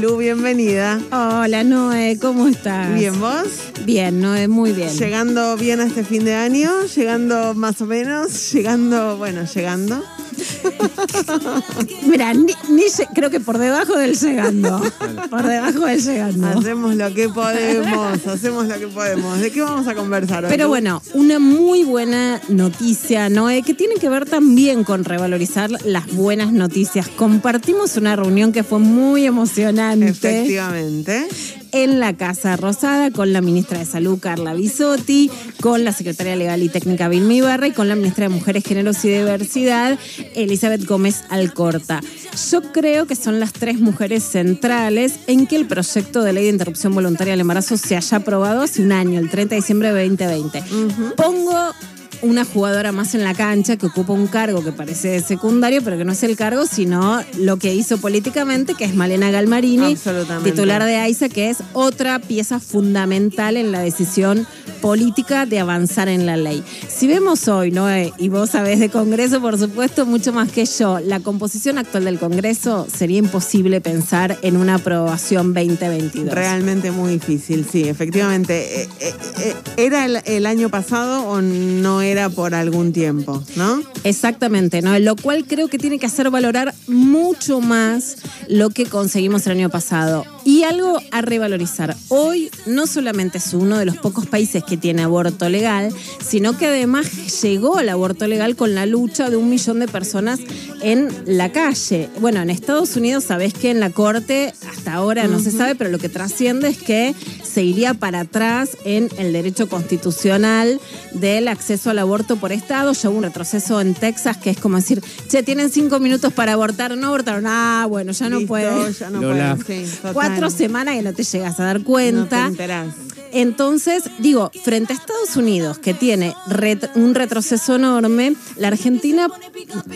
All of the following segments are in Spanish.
Lu, bienvenida. Hola Noé, ¿cómo estás? Bien, ¿vos? Bien, Noé, muy bien. Llegando bien a este fin de año, llegando más o menos, llegando, bueno, llegando. Mira, ni, ni se- creo que por debajo del llegando. Por debajo del llegando. Hacemos lo que podemos, hacemos lo que podemos. ¿De qué vamos a conversar hoy? Pero bueno, una muy buena noticia, Noé, que tiene que ver también con revalorizar las buenas noticias. Compartimos una reunión que fue muy emocionante Efectivamente. En la Casa Rosada con la ministra de Salud, Carla Bisotti, con la secretaria legal y técnica Vilma Ibarra y con la ministra de Mujeres, Géneros y Diversidad, Elizabeth Gómez Alcorta. Yo creo que son las tres mujeres centrales en que el proyecto de ley de interrupción voluntaria del embarazo se haya aprobado hace un año, el 30 de diciembre de 2020. Pongo una jugadora más en la cancha que ocupa un cargo que parece secundario, pero que no es el cargo, sino lo que hizo políticamente, que es Malena Galmarini, titular de AISA, que es otra pieza fundamental en la decisión política de avanzar en la ley. Si vemos hoy, Noé, y vos sabés de Congreso, por supuesto, mucho más que yo, la composición actual del Congreso sería imposible pensar en una aprobación 2022. Realmente muy difícil, sí, efectivamente. Eh, eh, eh, ¿Era el, el año pasado o no era por algún tiempo, no? Exactamente, ¿no? Lo cual creo que tiene que hacer valorar mucho más lo que conseguimos el año pasado. Y algo a revalorizar. Hoy no solamente es uno de los pocos países que tiene aborto legal, sino que además llegó al aborto legal con la lucha de un millón de personas en la calle. Bueno, en Estados Unidos sabés que en la corte hasta ahora no se sabe, pero lo que trasciende es que se iría para atrás en el derecho constitucional del acceso al aborto por Estado. Ya hubo un retroceso en Texas que es como decir, che, tienen cinco minutos para abortar, no abortaron. Ah, bueno, ya no Listo, puede. Ya no Lola. puede, sí, total. Cuatro semanas que no te llegas a dar No cuenta. te enterás. Entonces, digo, frente a Estados Unidos, que tiene ret- un retroceso enorme, la Argentina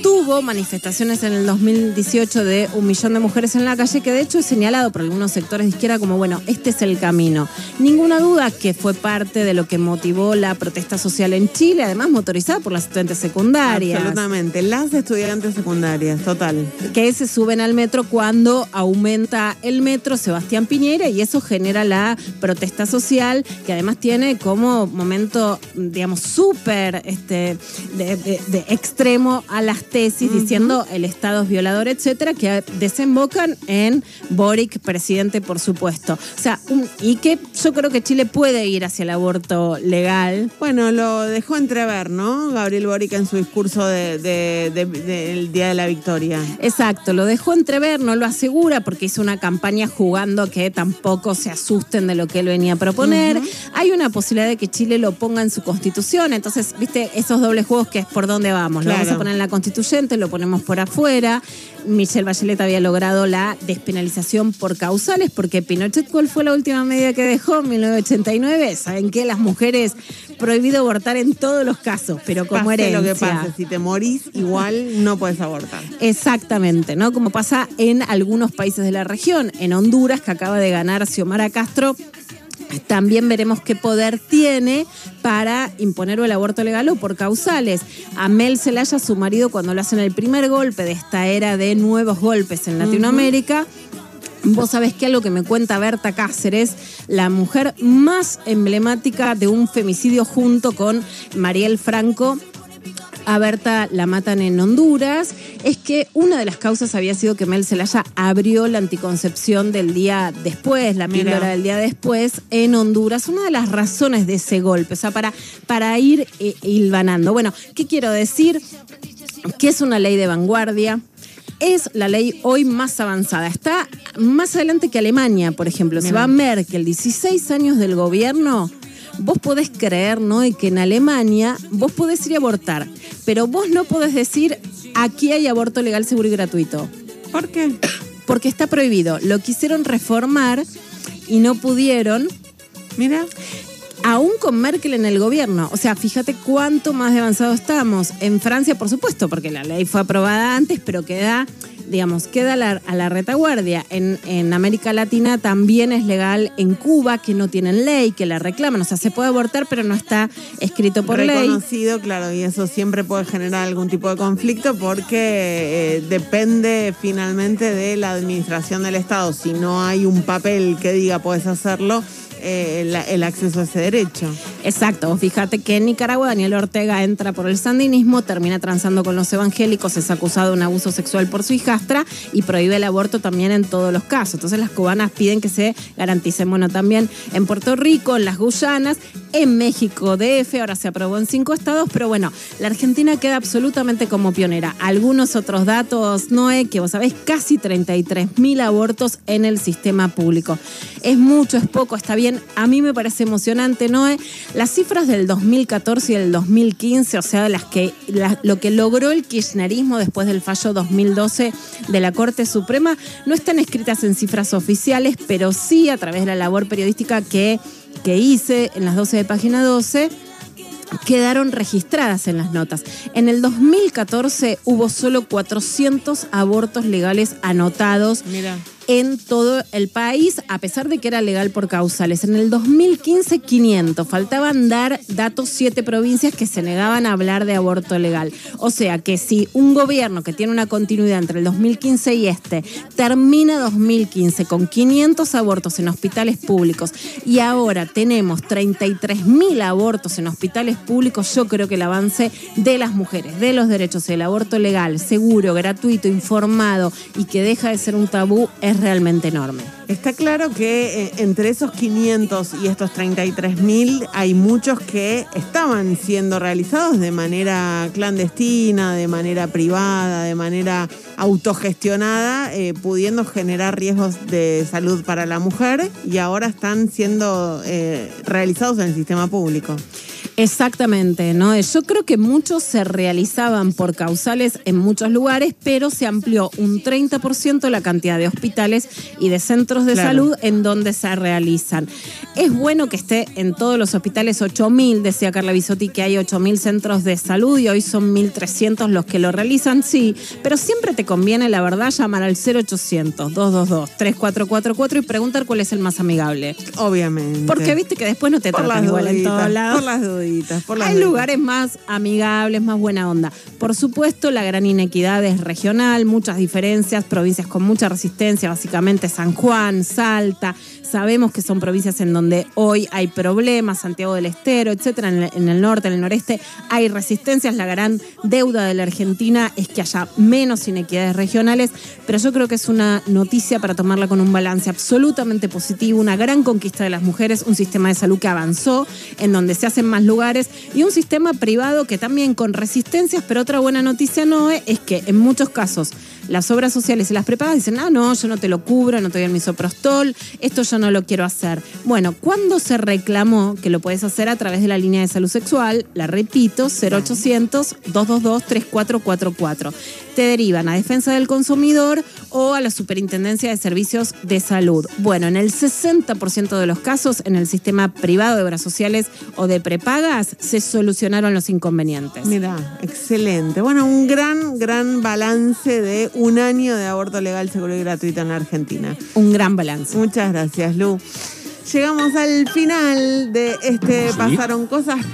tuvo manifestaciones en el 2018 de un millón de mujeres en la calle, que de hecho es señalado por algunos sectores de izquierda como, bueno, este es el camino. Ninguna duda que fue parte de lo que motivó la protesta social en Chile, además motorizada por las estudiantes secundarias Absolutamente. Las estudiantes secundarias, total. que se suben al metro cuando aumenta el metro Sebastián Piñera y eso genera la protesta social que además tiene como momento, digamos, súper este, de, de- de extremo a las tesis diciendo el Estado es violador, etcétera, que desembocan en Boric, presidente, por supuesto. O sea, un- y que yo creo que Chile puede ir hacia el aborto legal. Bueno, lo dejó entrever, ¿no? Gabriel Boric en su discurso de- de- de- del Día de la Victoria. Exacto, lo dejó entrever, no lo asegura porque hizo una campaña jugando que tampoco se asusten de lo que él venía Hay una posibilidad de que Chile lo ponga en su constitución, entonces, viste, esos dobles juegos que es por dónde vamos. Lo vamos a poner en la constituyente, lo ponemos por afuera. Michelle Bachelet había logrado la despenalización por causales, porque Pinochet, ¿cuál fue la última medida que dejó en 1989? ¿Saben qué? Las mujeres prohibido abortar en todos los casos, pero como Pase herencia. lo que pase, si te morís, igual no puedes abortar. Exactamente, ¿no? Como pasa en algunos países de la región. En Honduras, que acaba de ganar Xiomara Castro, también veremos qué poder tiene para imponer el aborto legal o por causales. A Mel Zelaya, su marido, cuando lo hacen el primer golpe de esta era de nuevos golpes en Latinoamérica, Vos sabés que algo que me cuenta Berta Cáceres, la mujer más emblemática de un femicidio junto con Mariel Franco, a Berta la matan en Honduras, es que una de las causas había sido que Mel Zelaya abrió la anticoncepción del día después, la Mira. píldora del día después, en Honduras. Una de las razones de ese golpe, o sea, para, para ir eh, hilvanando. Bueno, ¿qué quiero decir? Que es una ley de vanguardia. Es la ley hoy más avanzada. Está más adelante que Alemania, por ejemplo. Se va Merkel, 16 años del gobierno. Vos podés creer, ¿no? Y que en Alemania vos podés ir a abortar, pero vos no podés decir aquí hay aborto legal, seguro y gratuito, ¿Por qué? porque está prohibido. Lo quisieron reformar y no pudieron, Mira, aún con Merkel en el gobierno. O sea, fíjate cuánto más avanzado estamos. En Francia, por supuesto, porque la ley fue aprobada antes, pero queda digamos, queda a la, a la retaguardia. En, en América Latina también es legal en Cuba, que no tienen ley, que la reclaman. O sea, se puede abortar, pero no está escrito por ley. Reconocido, claro, y eso siempre puede generar algún tipo de conflicto porque eh, depende finalmente de la administración del Estado. Si no hay un papel que diga puedes hacerlo, eh, el, acceso a ese derecho. Exacto, fíjate que en Nicaragua Daniel Ortega entra por el sandinismo, termina transando con los evangélicos, es acusado de un abuso sexual por su hijastra y prohíbe el aborto también en todos los casos. Entonces las cubanas piden que se garanticen, bueno, también en Puerto Rico, en las Guyanas, en México, DF, ahora se aprobó en cinco estados, pero bueno, la Argentina queda absolutamente como pionera. Algunos otros datos, Noé, que vos sabés, casi 33 mil abortos en el sistema público. Es mucho, es poco, está bien. A mí me parece emocionante, Noé. Las cifras del 2014 y del 2015, o sea, las que, lo que logró el kirchnerismo después del fallo 2012 de la Corte Suprema, no están escritas en cifras oficiales, pero sí a través de la labor periodística que, que hice en las 12 de página 12 quedaron registradas en las notas. En el 2014 hubo solo 400 abortos legales anotados Mira. En todo el país, a pesar de que era legal por causales. En el 2015, 500. Faltaban dar datos siete provincias que se negaban a hablar de aborto legal. O sea que si un gobierno que tiene una continuidad entre el 2015 y este termina 2015 con 500 abortos en hospitales públicos y ahora tenemos 33 mil abortos en hospitales públicos, yo creo que el avance de las mujeres, de los derechos, del aborto legal, seguro, gratuito, informado y que deja de ser un tabú es realmente enorme. Está claro que eh, entre esos 500 y estos 33 mil hay muchos que estaban siendo realizados de manera clandestina, de manera privada, de manera autogestionada, eh, pudiendo generar riesgos de salud para la mujer y ahora están siendo eh, realizados en el sistema público. Exactamente, ¿no? Yo creo que muchos se realizaban por causales en muchos lugares, pero se amplió un 30% la cantidad de hospitales y de centros de Claro. salud en donde se realizan. Es bueno que esté en todos los hospitales 8.000, decía Carla Bisotti que hay 8.000 centros de salud y hoy son 1.300 los que lo realizan, sí, pero siempre te conviene, la verdad, llamar al 0800-222-3444 y preguntar cuál es el más amigable. Obviamente. Porque viste que después no te por tratan igual en todos lados. por las por Hay lugares más amigables, más buena onda. Por supuesto, la gran inequidad es regional, muchas diferencias, provincias con mucha resistencia, básicamente San Juan, Salta. Sabemos que son provincias en donde hoy hay problemas, Santiago del Estero, etcétera. En el, norte, en el noreste hay resistencias. La gran deuda de la Argentina es que haya menos inequidades regionales, pero yo creo que es una noticia para tomarla con un balance absolutamente positivo, una gran conquista de las mujeres, un sistema de salud que avanzó, en donde se hacen más lugares y un sistema privado que también con resistencias, pero otra buena noticia no es, es que en muchos casos las obras sociales y las prepagas dicen, ah, no, yo no te lo cubro, no te doy el misoprostol, esto yo no lo quiero hacer. Bueno, ¿cuándo se reclamó que lo puedes hacer a través de la línea de salud sexual? La repito, 0800-222-3444. Te derivan a Defensa del Consumidor o a la Superintendencia de Servicios de Salud. Bueno, en el 60% de los casos, en el sistema privado de obras sociales o de prepagas, se solucionaron los inconvenientes. Mira, excelente. Bueno, un gran, gran balance de un año de aborto legal, seguro y gratuito en la Argentina. Un gran balance. Muchas gracias, Lu. Llegamos al final de este Sí. Pasaron Cosas